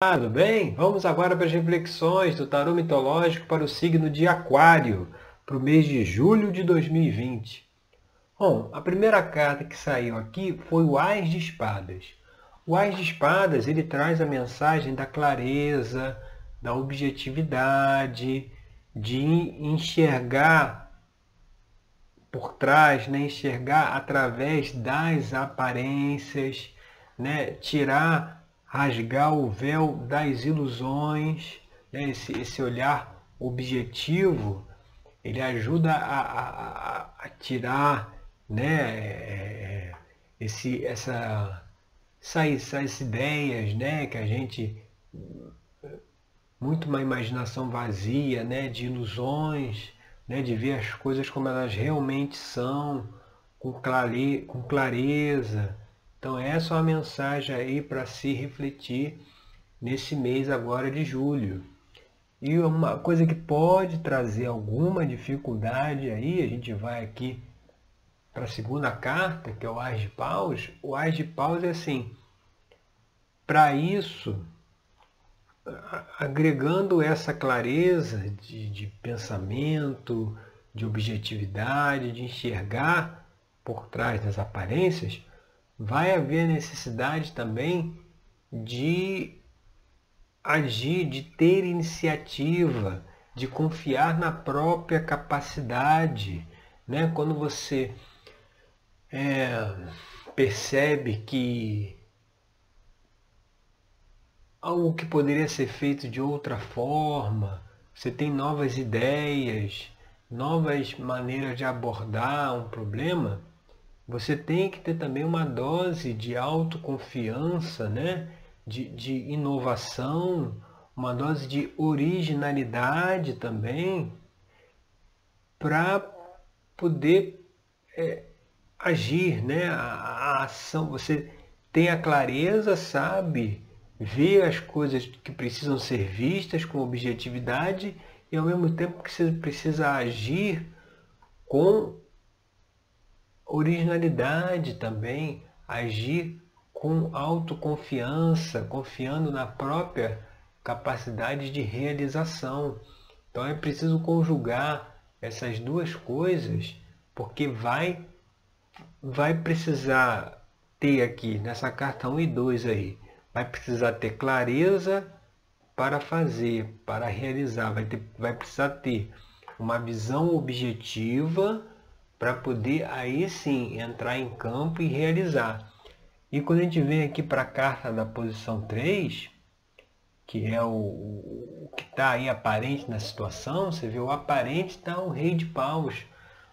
tudo bem? Vamos agora para as reflexões do tarô mitológico para o signo de Aquário, para o mês de julho de 2020. Bom, a primeira carta que saiu aqui foi o Ás de Espadas. O Ás de Espadas ele traz a mensagem da clareza, da objetividade, de enxergar por trás, né? enxergar através das aparências, né? tirar rasgar o véu das ilusões, né? esse, esse olhar objetivo, ele ajuda a, a, a tirar né? É, esse, essa, essas, essas ideias né? que a gente muito uma imaginação vazia, né, de ilusões, né, de ver as coisas como elas realmente são, com, clare, com clareza, então essa é uma mensagem aí para se refletir nesse mês agora de julho. E uma coisa que pode trazer alguma dificuldade aí, a gente vai aqui para a segunda carta, que é o Ás de Paus. O Ás de Paus é assim, para isso, agregando essa clareza de, de pensamento, de objetividade, de enxergar por trás das aparências, vai haver necessidade também de agir, de ter iniciativa, de confiar na própria capacidade. Né? Quando você é, percebe que algo que poderia ser feito de outra forma, você tem novas ideias, novas maneiras de abordar um problema, você tem que ter também uma dose de autoconfiança, né? de, de inovação, uma dose de originalidade também, para poder é, agir, né? A, a, ação, você tem a clareza, sabe, ver as coisas que precisam ser vistas com objetividade e ao mesmo tempo que você precisa agir com originalidade também, agir com autoconfiança, confiando na própria capacidade de realização. Então é preciso conjugar essas duas coisas, porque vai vai precisar ter aqui nessa carta 1 e 2 aí, vai precisar ter clareza para fazer, para realizar, vai, ter, vai precisar ter uma visão objetiva para poder aí sim entrar em campo e realizar. E quando a gente vem aqui para a carta da posição 3, que é o, o que está aí aparente na situação, você vê o aparente está o rei de paus.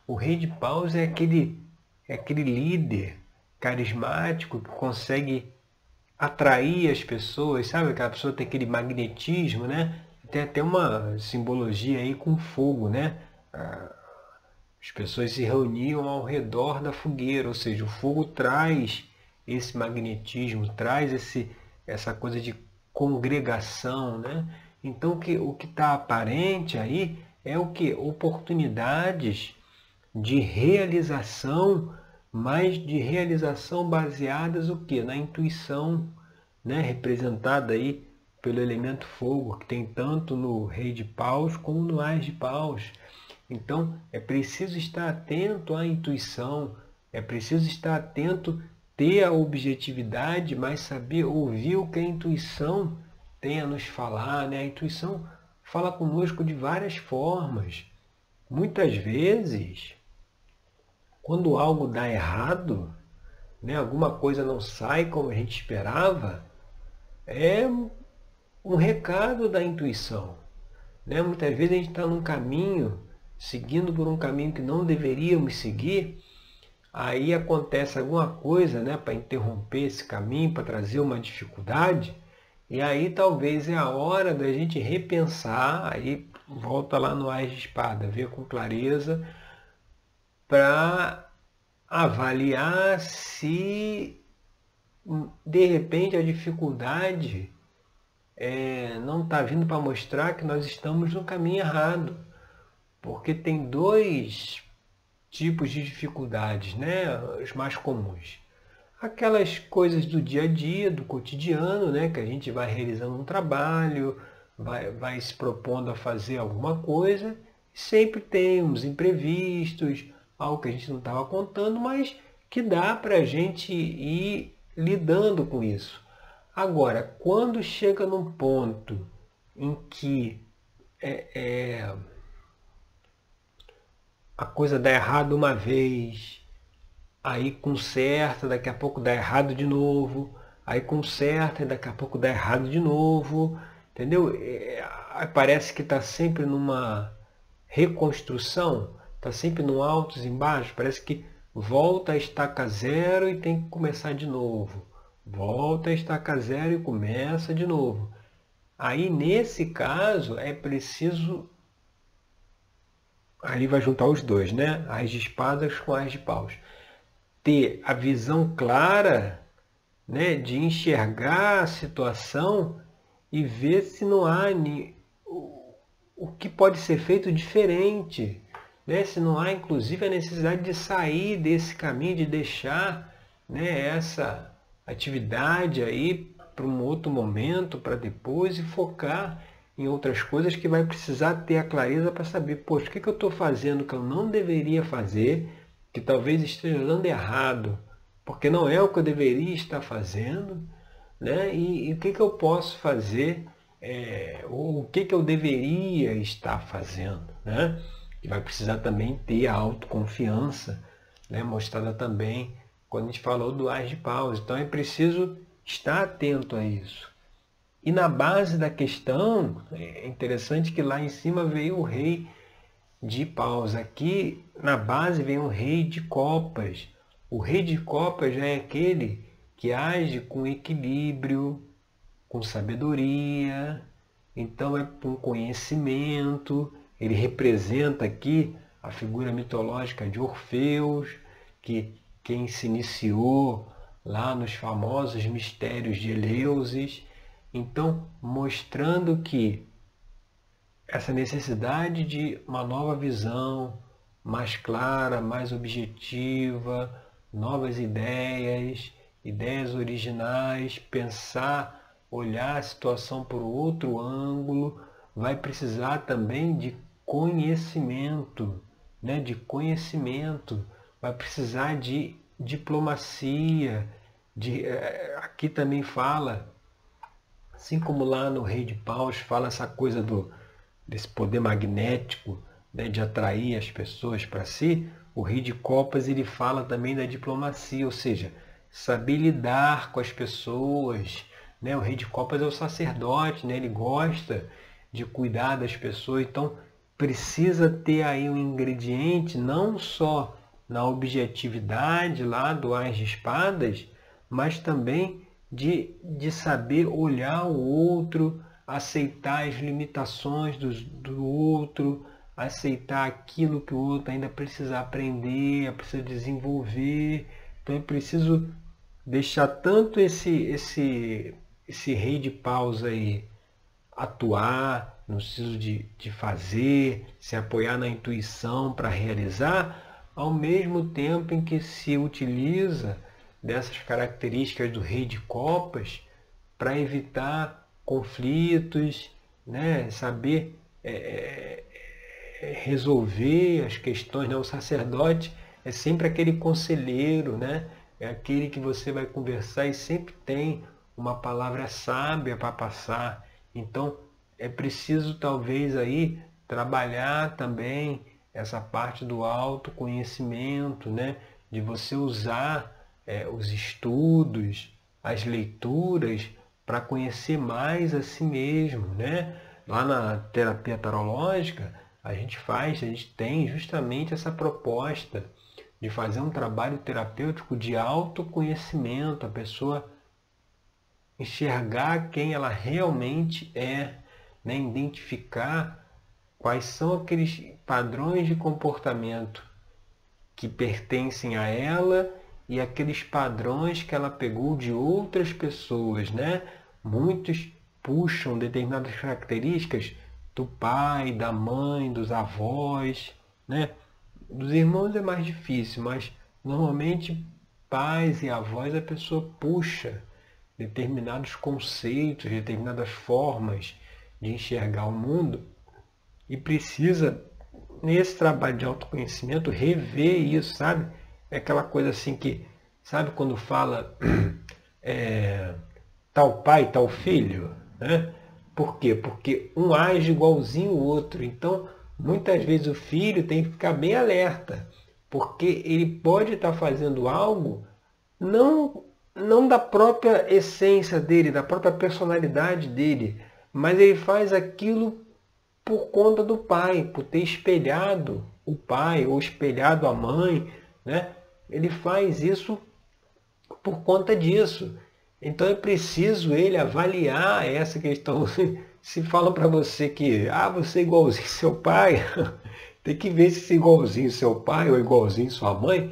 O rei de paus é aquele, é aquele líder carismático que consegue atrair as pessoas, sabe? Aquela pessoa tem aquele magnetismo, né? Tem até uma simbologia aí com fogo, né? As pessoas se reuniam ao redor da fogueira, ou seja, o fogo traz esse magnetismo, traz esse, essa coisa de congregação, né? Então o que está aparente aí é o que? Oportunidades de realização, mas de realização baseadas o que? Na intuição, né? representada aí pelo elemento fogo, que tem tanto no rei de paus como no ás de paus. Então, é preciso estar atento à intuição, é preciso estar atento, ter a objetividade, mas saber ouvir o que a intuição tem a nos falar. Né? A intuição fala conosco de várias formas. Muitas vezes, quando algo dá errado, né, alguma coisa não sai como a gente esperava, é um recado da intuição. Né? Muitas vezes a gente está num caminho seguindo por um caminho que não deveríamos seguir, aí acontece alguma coisa né, para interromper esse caminho, para trazer uma dificuldade, e aí talvez é a hora da gente repensar, aí volta lá no Ás de Espada, ver com clareza, para avaliar se de repente a dificuldade é, não está vindo para mostrar que nós estamos no caminho errado. Porque tem dois tipos de dificuldades, né? Os mais comuns. aquelas coisas do dia a dia, do cotidiano, né? Que a gente vai realizando um trabalho, vai, vai se propondo a fazer alguma coisa, sempre tem uns imprevistos, algo que a gente não estava contando, mas que dá para a gente ir lidando com isso. Agora, quando chega num ponto em que é, é, a coisa dá errado uma vez, aí conserta, daqui a pouco dá errado de novo, aí conserta e daqui a pouco dá errado de novo, entendeu? É, parece que está sempre numa reconstrução, está sempre no altos e embaixos, parece que volta a estaca zero e tem que começar de novo. Volta a estaca zero e começa de novo. Aí, nesse caso, é preciso. Ali vai juntar os dois, né? As de espadas com as de paus. Ter a visão clara né, de enxergar a situação e ver se não há o que pode ser feito diferente. Né? Se não há, inclusive, a necessidade de sair desse caminho, de deixar né, essa atividade aí para um outro momento, para depois, e focar em outras coisas que vai precisar ter a clareza para saber, poxa, o que, que eu estou fazendo que eu não deveria fazer, que talvez esteja dando errado, porque não é o que eu deveria estar fazendo, né? e, e o que, que eu posso fazer, é, ou o que, que eu deveria estar fazendo. Né? E vai precisar também ter a autoconfiança, né? mostrada também quando a gente falou do as de paus. Então é preciso estar atento a isso. E na base da questão, é interessante que lá em cima veio o rei de paus. Aqui na base vem o rei de copas. O rei de copas já é aquele que age com equilíbrio, com sabedoria, então é com conhecimento, ele representa aqui a figura mitológica de Orfeus, que quem se iniciou lá nos famosos mistérios de Eleusis, então mostrando que essa necessidade de uma nova visão, mais clara, mais objetiva, novas ideias, ideias originais, pensar, olhar a situação por outro ângulo, vai precisar também de conhecimento, né? de conhecimento, vai precisar de diplomacia, de, é, aqui também fala, assim como lá no Rei de Paus fala essa coisa do, desse poder magnético, né, de atrair as pessoas para si, o Rei de Copas ele fala também da diplomacia, ou seja, saber lidar com as pessoas. Né? O Rei de Copas é o sacerdote, né? ele gosta de cuidar das pessoas, então precisa ter aí um ingrediente não só na objetividade lá do As de Espadas, mas também de, de saber olhar o outro, aceitar as limitações do, do outro, aceitar aquilo que o outro ainda precisa aprender, precisa desenvolver. Então é preciso deixar tanto esse, esse, esse rei de paus aí atuar, no sentido de, de fazer, se apoiar na intuição para realizar, ao mesmo tempo em que se utiliza dessas características do rei de copas para evitar conflitos, né? saber é, é, resolver as questões. Né? O sacerdote é sempre aquele conselheiro, né? é aquele que você vai conversar e sempre tem uma palavra sábia para passar. Então, é preciso talvez aí trabalhar também essa parte do autoconhecimento, né? de você usar é, os estudos, as leituras para conhecer mais a si mesmo. Né? Lá na terapia tarológica, a gente faz, a gente tem justamente essa proposta de fazer um trabalho terapêutico de autoconhecimento, a pessoa enxergar quem ela realmente é, né? identificar quais são aqueles padrões de comportamento que pertencem a ela e aqueles padrões que ela pegou de outras pessoas, né? Muitos puxam determinadas características do pai, da mãe, dos avós, né? Dos irmãos é mais difícil, mas normalmente pais e avós a pessoa puxa determinados conceitos, determinadas formas de enxergar o mundo e precisa, nesse trabalho de autoconhecimento, rever isso, sabe? É aquela coisa assim que, sabe quando fala é, tal pai, tal filho, né? Por quê? Porque um age igualzinho o outro. Então, muitas vezes o filho tem que ficar bem alerta, porque ele pode estar fazendo algo não não da própria essência dele, da própria personalidade dele, mas ele faz aquilo por conta do pai, por ter espelhado o pai ou espelhado a mãe, né? Ele faz isso por conta disso. Então é preciso ele avaliar essa questão. Se fala para você que ah, você é igualzinho seu pai, tem que ver se é igualzinho seu pai ou igualzinho sua mãe.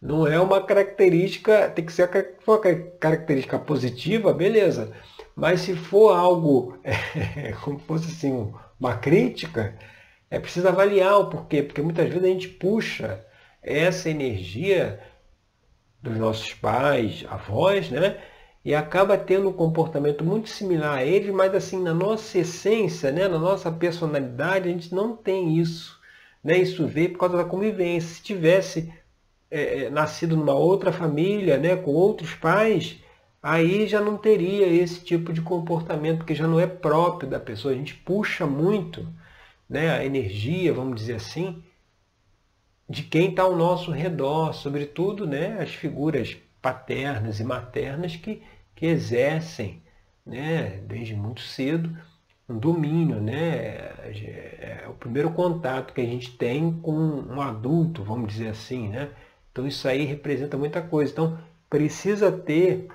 Não é uma característica, tem que ser uma característica positiva, beleza. Mas se for algo, é, como fosse assim, uma crítica, é preciso avaliar o porquê, porque muitas vezes a gente puxa essa energia dos nossos pais, avós, né? E acaba tendo um comportamento muito similar a eles, mas assim, na nossa essência, né? na nossa personalidade, a gente não tem isso. Né? Isso veio por causa da convivência. Se tivesse é, é nascido numa outra família, né? com outros pais, aí já não teria esse tipo de comportamento, porque já não é próprio da pessoa. A gente puxa muito né, a energia, vamos dizer assim, de quem está ao nosso redor, sobretudo né, as figuras paternas e maternas que, que exercem né, desde muito cedo um domínio, né? É, é o primeiro contato que a gente tem com um adulto, vamos dizer assim, né? Então isso aí representa muita coisa. Então precisa ter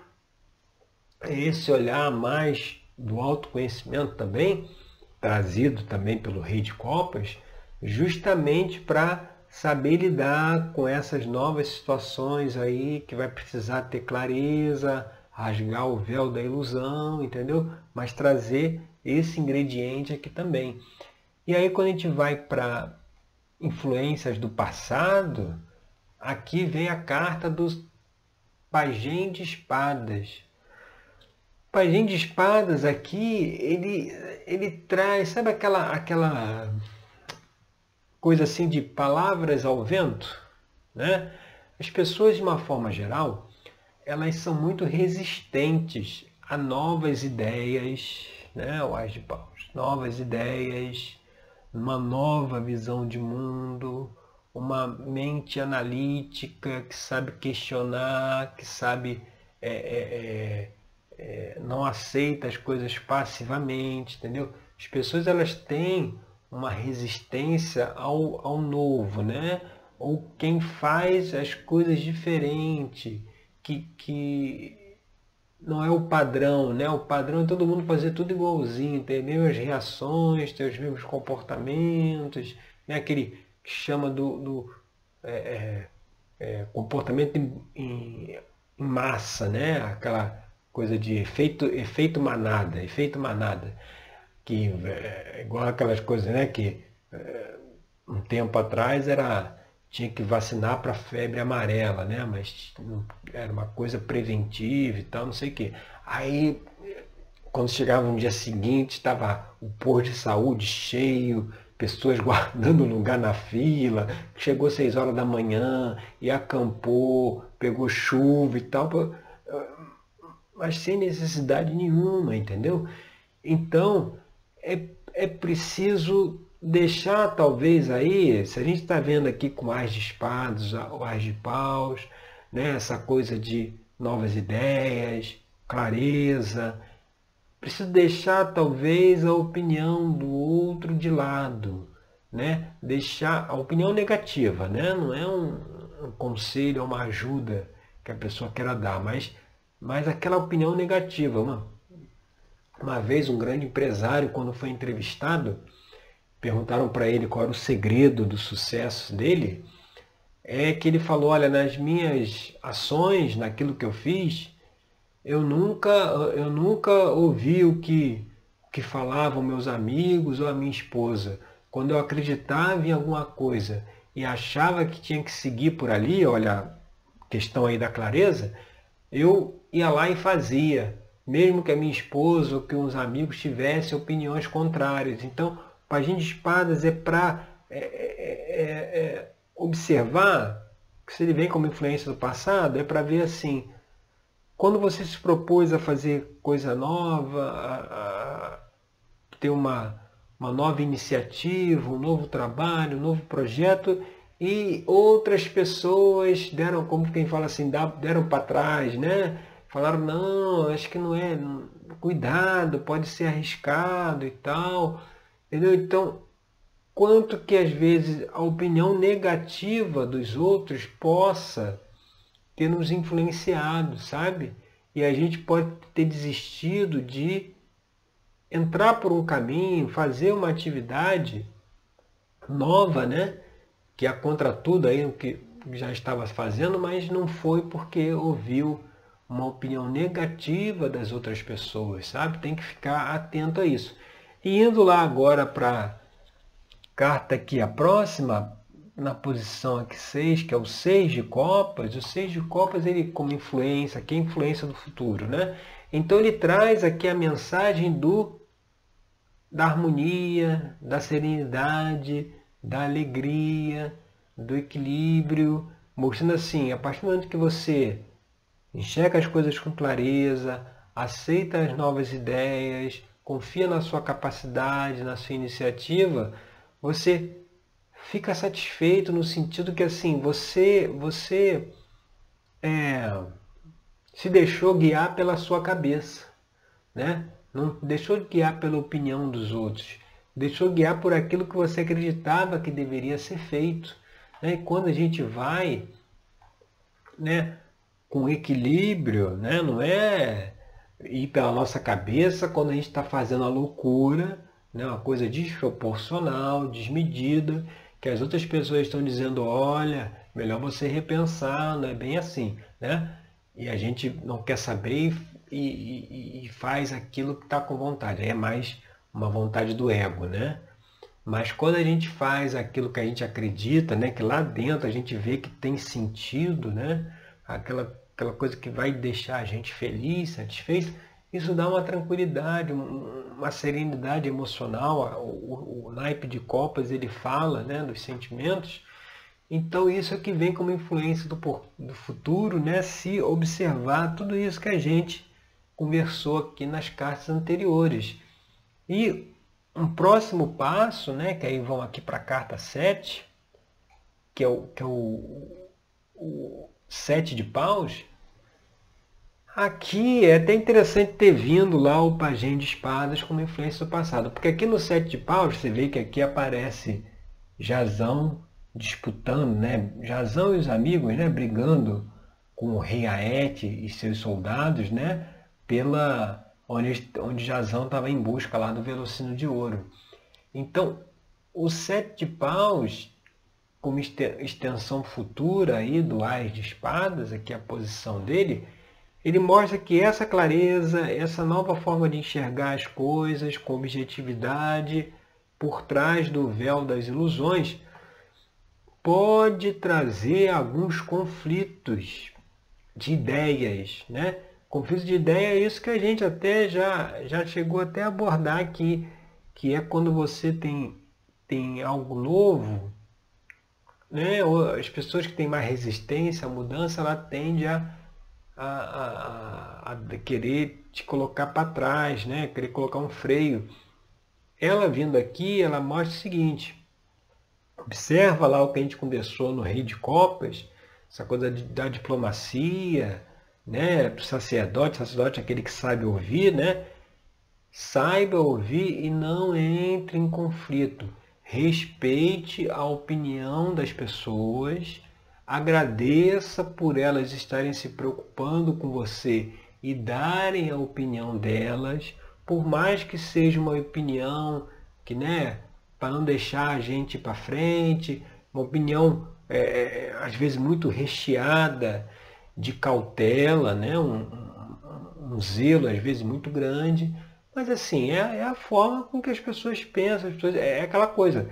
esse olhar mais do autoconhecimento também, trazido também pelo Rei de Copas, justamente para saber lidar com essas novas situações aí que vai precisar ter clareza, rasgar o véu da ilusão, entendeu? Mas trazer esse ingrediente aqui também. E aí quando a gente vai para influências do passado, aqui vem a carta dos Pagem de Espadas. Pagem de Espadas aqui, ele, ele traz, sabe aquela, aquela coisa assim de palavras ao vento? Né? As pessoas, de uma forma geral, elas são muito resistentes a novas ideias, né? o Ás de Paus, novas ideias, uma nova visão de mundo, uma mente analítica que sabe questionar, que sabe é, é, é, é, não aceita as coisas passivamente, entendeu? As pessoas elas têm uma resistência ao, ao novo, né? Ou quem faz as coisas diferente, que, que não é o padrão, né? O padrão é todo mundo fazer tudo igualzinho, ter as mesmas reações, ter os mesmos comportamentos, né? Aquele que chama do, do é, é, é comportamento em, em, em, massa, né? Aquela coisa de efeito, efeito manada, efeito manada que é igual aquelas coisas, né? Que é, um tempo atrás era tinha que vacinar para febre amarela, né? Mas era uma coisa preventiva e tal, não sei o quê. Aí quando chegava no dia seguinte, estava o posto de saúde cheio, pessoas guardando lugar na fila, chegou seis horas da manhã e acampou, pegou chuva e tal, mas sem necessidade nenhuma, entendeu? Então, é, é preciso deixar talvez aí, se a gente está vendo aqui com as de espadas, o as de paus, né, essa coisa de novas ideias, clareza, preciso deixar talvez a opinião do outro de lado, né? Deixar a opinião negativa, né? Não é um, um conselho, uma ajuda que a pessoa queira dar, mas, mas aquela opinião negativa, uma, uma vez um grande empresário, quando foi entrevistado, perguntaram para ele qual era o segredo do sucesso dele, é que ele falou, olha, nas minhas ações, naquilo que eu fiz, eu nunca, eu nunca ouvi o que, que falavam meus amigos ou a minha esposa. Quando eu acreditava em alguma coisa e achava que tinha que seguir por ali, olha, questão aí da clareza, eu ia lá e fazia, mesmo que a minha esposa ou que uns amigos tivessem opiniões contrárias. Então, Paginho de Espadas é para é, é, é, é, observar, que se ele vem como influência do passado, é para ver assim, quando você se propôs a fazer coisa nova, a, a ter uma, uma nova iniciativa, um novo trabalho, um novo projeto, e outras pessoas deram, como quem fala assim, deram para trás, né? Falaram, não, acho que não é, cuidado, pode ser arriscado e tal. Entendeu? Então, quanto que às vezes a opinião negativa dos outros possa ter nos influenciado, sabe? E a gente pode ter desistido de entrar por um caminho, fazer uma atividade nova, né? Que é contra tudo aí o que já estava fazendo, mas não foi porque ouviu uma opinião negativa das outras pessoas, sabe? Tem que ficar atento a isso. E indo lá agora para carta aqui, a próxima, na posição aqui 6, que é o 6 de copas, o 6 de copas ele como influência, que é influência do futuro, né? Então ele traz aqui a mensagem do da harmonia, da serenidade, da alegria, do equilíbrio, mostrando assim, a partir do momento que você enxerga as coisas com clareza, aceita as novas ideias, confia na sua capacidade, na sua iniciativa, você fica satisfeito no sentido que assim você você é, se deixou guiar pela sua cabeça, né? Não deixou de guiar pela opinião dos outros, deixou guiar por aquilo que você acreditava que deveria ser feito. Né? E quando a gente vai, né, com equilíbrio, né? não é ir pela nossa cabeça quando a gente está fazendo a loucura, né? uma coisa desproporcional, desmedida, que as outras pessoas estão dizendo, olha, melhor você repensar, não é bem assim. Né? E a gente não quer saber e, e, e faz aquilo que está com vontade. É mais uma vontade do ego, né? Mas quando a gente faz aquilo que a gente acredita, né, que lá dentro a gente vê que tem sentido, né, aquela, aquela coisa que vai deixar a gente feliz, satisfeito, isso dá uma tranquilidade, uma serenidade emocional. O, o, o naipe de copas ele fala né, dos sentimentos. Então isso é que vem como influência do, do futuro, né, se observar tudo isso que a gente conversou aqui nas cartas anteriores. E um próximo passo, né, que aí vão aqui para a carta 7, que é o, que é o, o sete de paus, aqui é até interessante ter vindo lá o pajem de espadas como influência do passado, porque aqui no sete de paus você vê que aqui aparece Jazão disputando, né? Jazão e os amigos, né, brigando com o rei Aete e seus soldados, né, pela onde, onde Jazão estava em busca lá do velocino de ouro. Então, o sete de paus como extensão futura aí do Ais de Espadas, aqui a posição dele, ele mostra que essa clareza, essa nova forma de enxergar as coisas com objetividade, por trás do véu das ilusões, pode trazer alguns conflitos de ideias, né? Conflito de ideia é isso que a gente até já, já chegou até a abordar aqui, que é quando você tem, tem algo novo, né? as pessoas que têm mais resistência à mudança, ela tende a, a, a, a querer te colocar para trás, né? querer colocar um freio. Ela vindo aqui, ela mostra o seguinte, observa lá o que a gente conversou no Rei de Copas, essa coisa da diplomacia, né? do sacerdote, sacerdote é aquele que sabe ouvir, né? saiba ouvir e não entre em conflito respeite a opinião das pessoas, agradeça por elas estarem se preocupando com você e darem a opinião delas, por mais que seja uma opinião que, né, para não deixar a gente para frente, uma opinião é, é, às vezes muito recheada de cautela, né, um, um, um zelo às vezes muito grande, mas assim, é, é, a forma com que as pessoas pensam, as pessoas, é, é aquela coisa.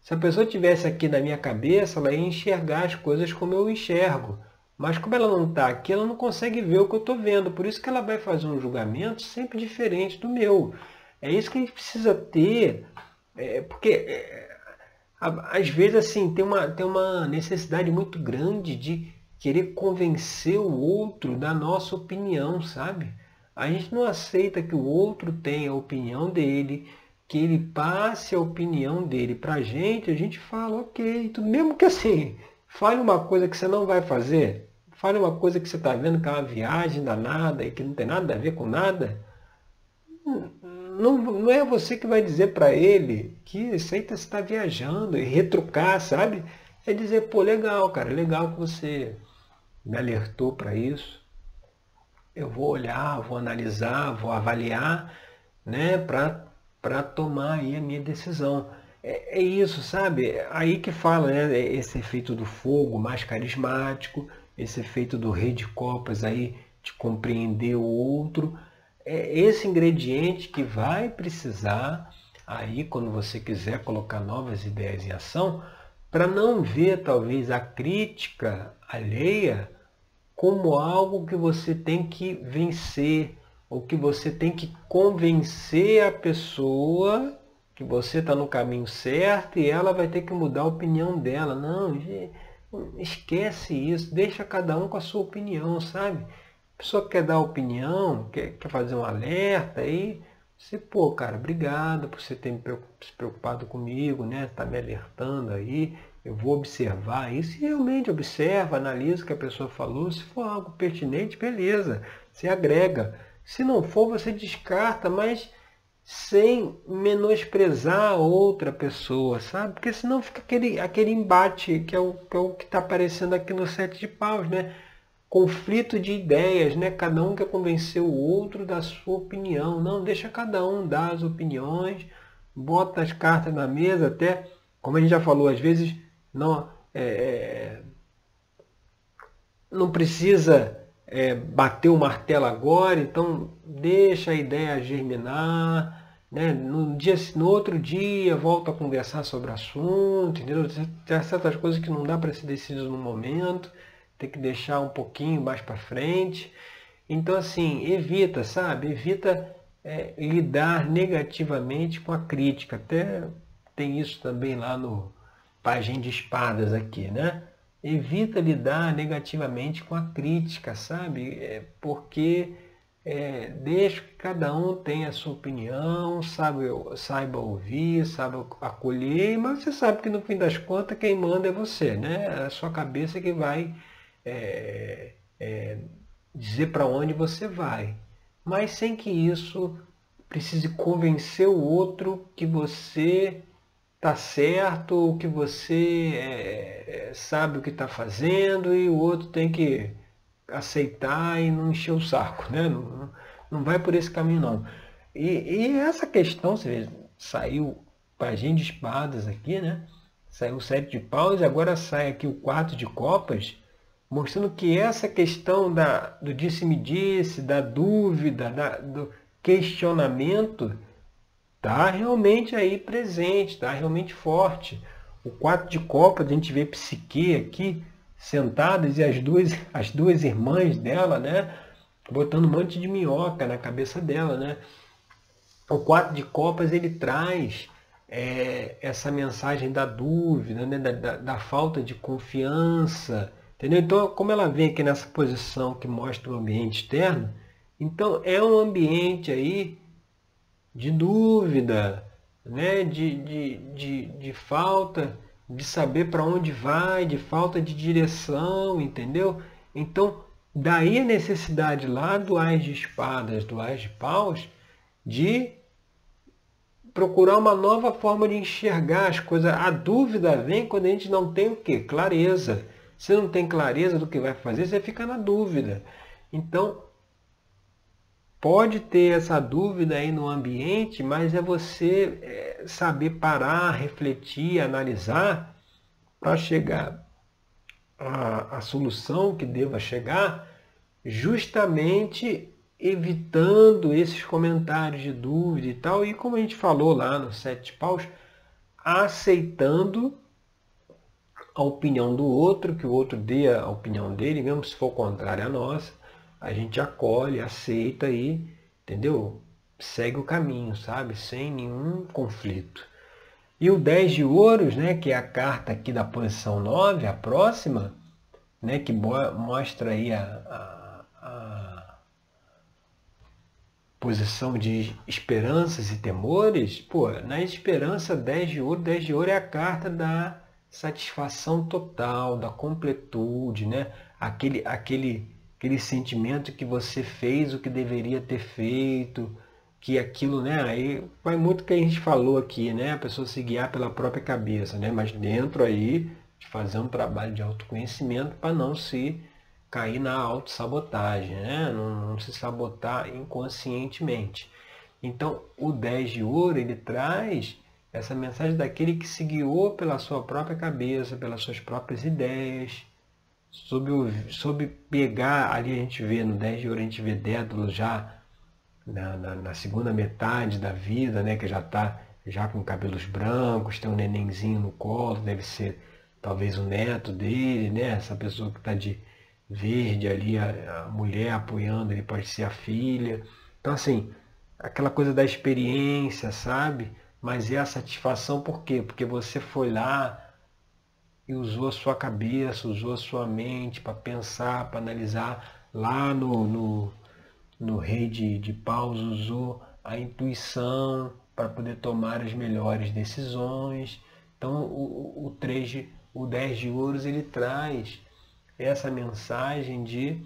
Se a pessoa tivesse aqui na minha cabeça, ela ia enxergar as coisas como eu enxergo. Mas como ela não está aqui, ela não consegue ver o que eu estou vendo. Por isso que ela vai fazer um julgamento sempre diferente do meu. É isso que a gente precisa ter, é, porque é, às vezes assim tem uma, tem uma necessidade muito grande de querer convencer o outro da nossa opinião, sabe? A gente não aceita que o outro tenha a opinião dele, que ele passe a opinião dele para a gente, a gente fala, ok, tudo mesmo que assim, fale uma coisa que você não vai fazer, fale uma coisa que você está vendo que é uma viagem danada e que não tem nada a ver com nada, não, não é você que vai dizer para ele que isso aí está viajando e retrucar, sabe? É dizer, pô, legal, cara, legal que você me alertou para isso. Eu vou olhar, vou analisar, vou avaliar, né, para tomar aí a minha decisão. É, é, isso, sabe? Aí que fala, né, esse efeito do fogo mais carismático, esse efeito do rei de copas aí de compreender o outro é esse ingrediente que vai precisar aí quando você quiser colocar novas ideias em ação, para não ver talvez a crítica alheia como algo que você tem que vencer, ou que você tem que convencer a pessoa que você está no caminho certo e ela vai ter que mudar a opinião dela. Não, esquece isso, deixa cada um com a sua opinião, sabe? pessoa quer dar opinião, quer, quer fazer um alerta, aí você, pô, cara, obrigado por você ter se preocupado comigo, né? Tá me alertando aí. Eu vou observar isso e realmente observa, analisa o que a pessoa falou. Se for algo pertinente, beleza, você agrega. Se não for, você descarta, mas sem menosprezar outra pessoa, sabe? Porque senão fica aquele, aquele embate que é o que é está aparecendo aqui no sete de paus, né? conflito de ideias, né? Cada um quer convencer o outro da sua opinião. Não, deixa cada um dar as opiniões, bota as cartas na mesa, até, como a gente já falou, às vezes não, é, é não precisa é, bater o martelo agora, então deixa a ideia germinar, né? no, dia, no outro dia volta a conversar sobre o assunto, entendeu? Tem certas coisas que não dá para ser decidido no momento tem que deixar um pouquinho mais para frente. Então, assim, evita, sabe? Evita é, lidar negativamente com a crítica. Até tem isso também lá no Página de Espadas aqui, né? Evita lidar negativamente com a crítica, sabe? É, porque é, deixa que cada um tenha a sua opinião, sabe, saiba ouvir, saiba acolher, mas você sabe que no fim das contas quem manda é você, né? É a sua cabeça que vai é, é, dizer para onde você vai, mas sem que isso precise convencer o outro que você está certo, que você é, sabe o que está fazendo e o outro tem que aceitar e não encher o saco, né? Não, não vai por esse caminho não. E, e essa questão, você vê, saiu página de espadas aqui, né? Saiu o sete de paus e agora sai aqui o quatro de copas mostrando que essa questão da, do disse-me-disse, da dúvida, da, do questionamento, está realmente aí presente, está realmente forte. O quatro de copas, a gente vê Psique aqui, sentadas, e as duas, as duas irmãs dela, né? Botando um monte de minhoca na cabeça dela, né? O quatro de copas, ele traz é, essa mensagem da dúvida, né? da, da, da falta de confiança, Entendeu? Então, como ela vem aqui nessa posição que mostra o ambiente externo, então é um ambiente aí de dúvida, né? de, de, de, de falta de saber para onde vai, de falta de direção, entendeu? Então, daí a necessidade lá do Ais de Espadas, do Ais de Paus, de procurar uma nova forma de enxergar as coisas. A dúvida vem quando a gente não tem o quê? Clareza. Você não tem clareza do que vai fazer, você fica na dúvida. Então, pode ter essa dúvida aí no ambiente, mas é você é, saber parar, refletir, analisar para chegar à, à solução que deva chegar, justamente evitando esses comentários de dúvida e tal, e como a gente falou lá no Sete Paus, aceitando a opinião do outro, que o outro dê a opinião dele, mesmo se for contrária à nossa, a gente acolhe, aceita e, entendeu? Segue o caminho, sabe? Sem nenhum conflito. E o 10 de ouros, né, que é a carta aqui da posição 9, a próxima, né, que mostra aí a, a, a posição de esperanças e temores, pô, na esperança 10 de ouro, 10 de ouro é a carta da satisfação total, da completude, né? Aquele, aquele, aquele sentimento que você fez o que deveria ter feito, que aquilo, né? Aí vai muito que a gente falou aqui, né? A pessoa se guiar pela própria cabeça, né? Mas dentro aí de fazer um trabalho de autoconhecimento para não se cair na autossabotagem, né? Não, não se sabotar inconscientemente. Então, o 10 de ouro, ele traz essa mensagem daquele que se guiou pela sua própria cabeça, pelas suas próprias ideias, soube, soube pegar, ali a gente vê, no 10 de ouro a gente vê Dédalo já na, na, na, segunda metade da vida, né, que já está já com cabelos brancos, tem um nenenzinho no colo, deve ser talvez o neto dele, né, essa pessoa que está de verde ali, a, a mulher apoiando, ele pode ser a filha. Então assim, aquela coisa da experiência, sabe? Mas é a satisfação por quê? Porque você foi lá e usou a sua cabeça, usou a sua mente para pensar, para analisar lá no, no, no rei de, de paus, usou a intuição para poder tomar as melhores decisões. Então o, o, 3 de, o 10 de ouros ele traz essa mensagem de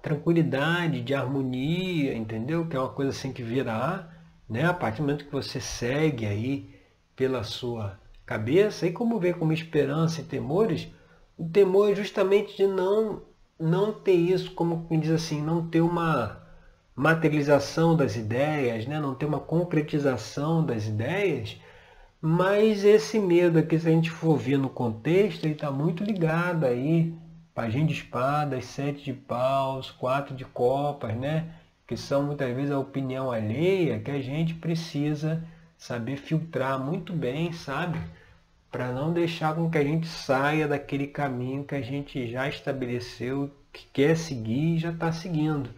tranquilidade, de harmonia, entendeu? Que é uma coisa assim que virá né? A partir do momento que você segue aí pela sua cabeça, e como vê como esperança e temores, o temor é justamente de não não ter isso, como diz assim, não ter uma materialização das ideias, né? não ter uma concretização das ideias, mas esse medo aqui, se a gente for ver no contexto, ele está muito ligado aí, pajem de espadas, sete de paus, quatro de copas, né? que são muitas vezes a opinião alheia, que a gente precisa saber filtrar muito bem, sabe? Para não deixar com que a gente saia daquele caminho que a gente já estabeleceu, que quer seguir e já está seguindo.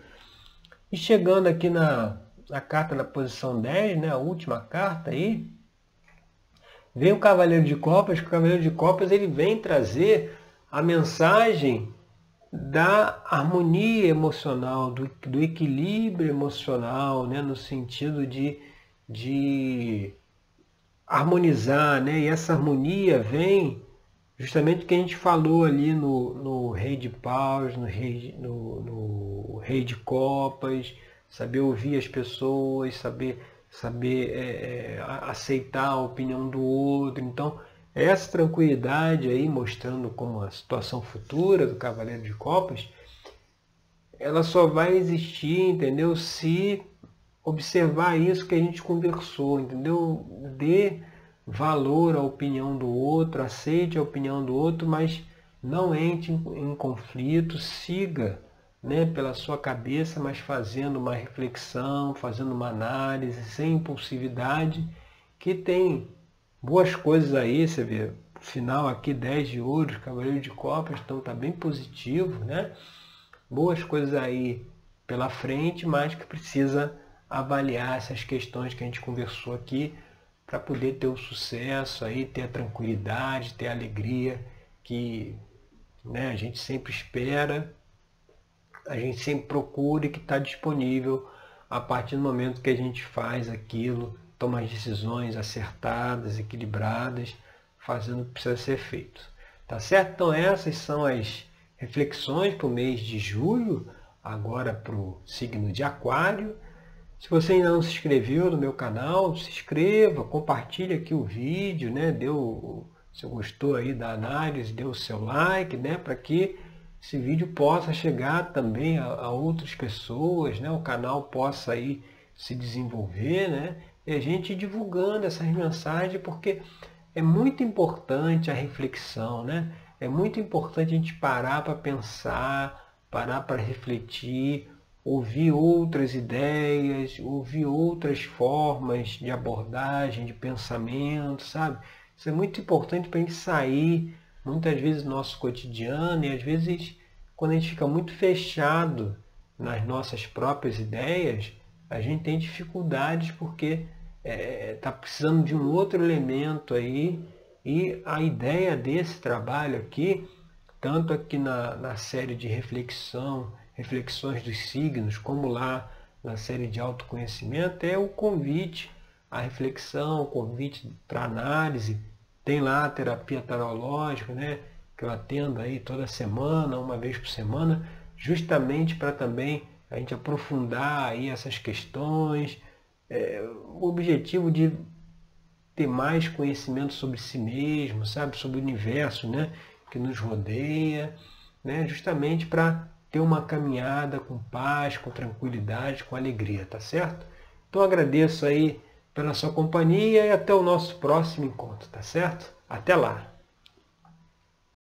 E chegando aqui na, na carta da posição 10, né, a última carta aí, vem o Cavaleiro de Copas, que o Cavaleiro de Copas ele vem trazer a mensagem da harmonia emocional, do, do equilíbrio emocional, né? no sentido de, de harmonizar, né? e essa harmonia vem justamente o que a gente falou ali no, no Rei de Paus, no Rei, no, no Rei de Copas, saber ouvir as pessoas, saber, saber é, é, aceitar a opinião do outro. Então, essa tranquilidade aí, mostrando como a situação futura do Cavaleiro de Copas, ela só vai existir, entendeu? Se observar isso que a gente conversou, entendeu? Dê valor à opinião do outro, aceite a opinião do outro, mas não entre em, conflito, siga né, pela sua cabeça, mas fazendo uma reflexão, fazendo uma análise, sem impulsividade, que tem boas coisas aí, você vê, final aqui 10 de ouros, cavaleiro de copas, então tá bem positivo, né? Boas coisas aí pela frente, mas que precisa avaliar essas questões que a gente conversou aqui para poder ter o sucesso aí, ter a tranquilidade, ter a alegria que né, a gente sempre espera, a gente sempre procura e que está disponível a partir do momento que a gente faz aquilo toma as decisões acertadas, equilibradas, fazendo o que precisa ser feito. Tá certo? Então essas são as reflexões para o mês de julho, agora para o signo de aquário. Se você ainda não se inscreveu no meu canal, se inscreva, compartilhe aqui o vídeo, né? Deu, se gostou aí da análise, dê o seu like, né? Para que esse vídeo possa chegar também a, a outras pessoas, né? O canal possa aí se desenvolver, né? e a gente divulgando essas mensagens, porque é muito importante a reflexão, né? É muito importante a gente parar para pensar, parar para refletir, ouvir outras ideias, ouvir outras formas de abordagem, de pensamento, sabe? Isso é muito importante para a gente sair, muitas vezes, do nosso cotidiano e às vezes quando a gente fica muito fechado nas nossas próprias ideias, a gente tem dificuldades porque está é, tá precisando de um outro elemento aí e a ideia desse trabalho aqui, tanto aqui na, na série de reflexão, reflexões dos signos, como lá na série de autoconhecimento, é o convite à reflexão, o convite para análise. Tem lá a terapia tarológica, né? que eu atendo aí toda semana, uma vez por semana, justamente para também a gente aprofundar aí essas questões, é, o objetivo de ter mais conhecimento sobre si mesmo, sabe, sobre o universo, né, que nos rodeia, né, justamente para ter uma caminhada com paz, com tranquilidade, com alegria, tá certo? Então agradeço aí pela sua companhia e até o nosso próximo encontro, tá certo? Até lá!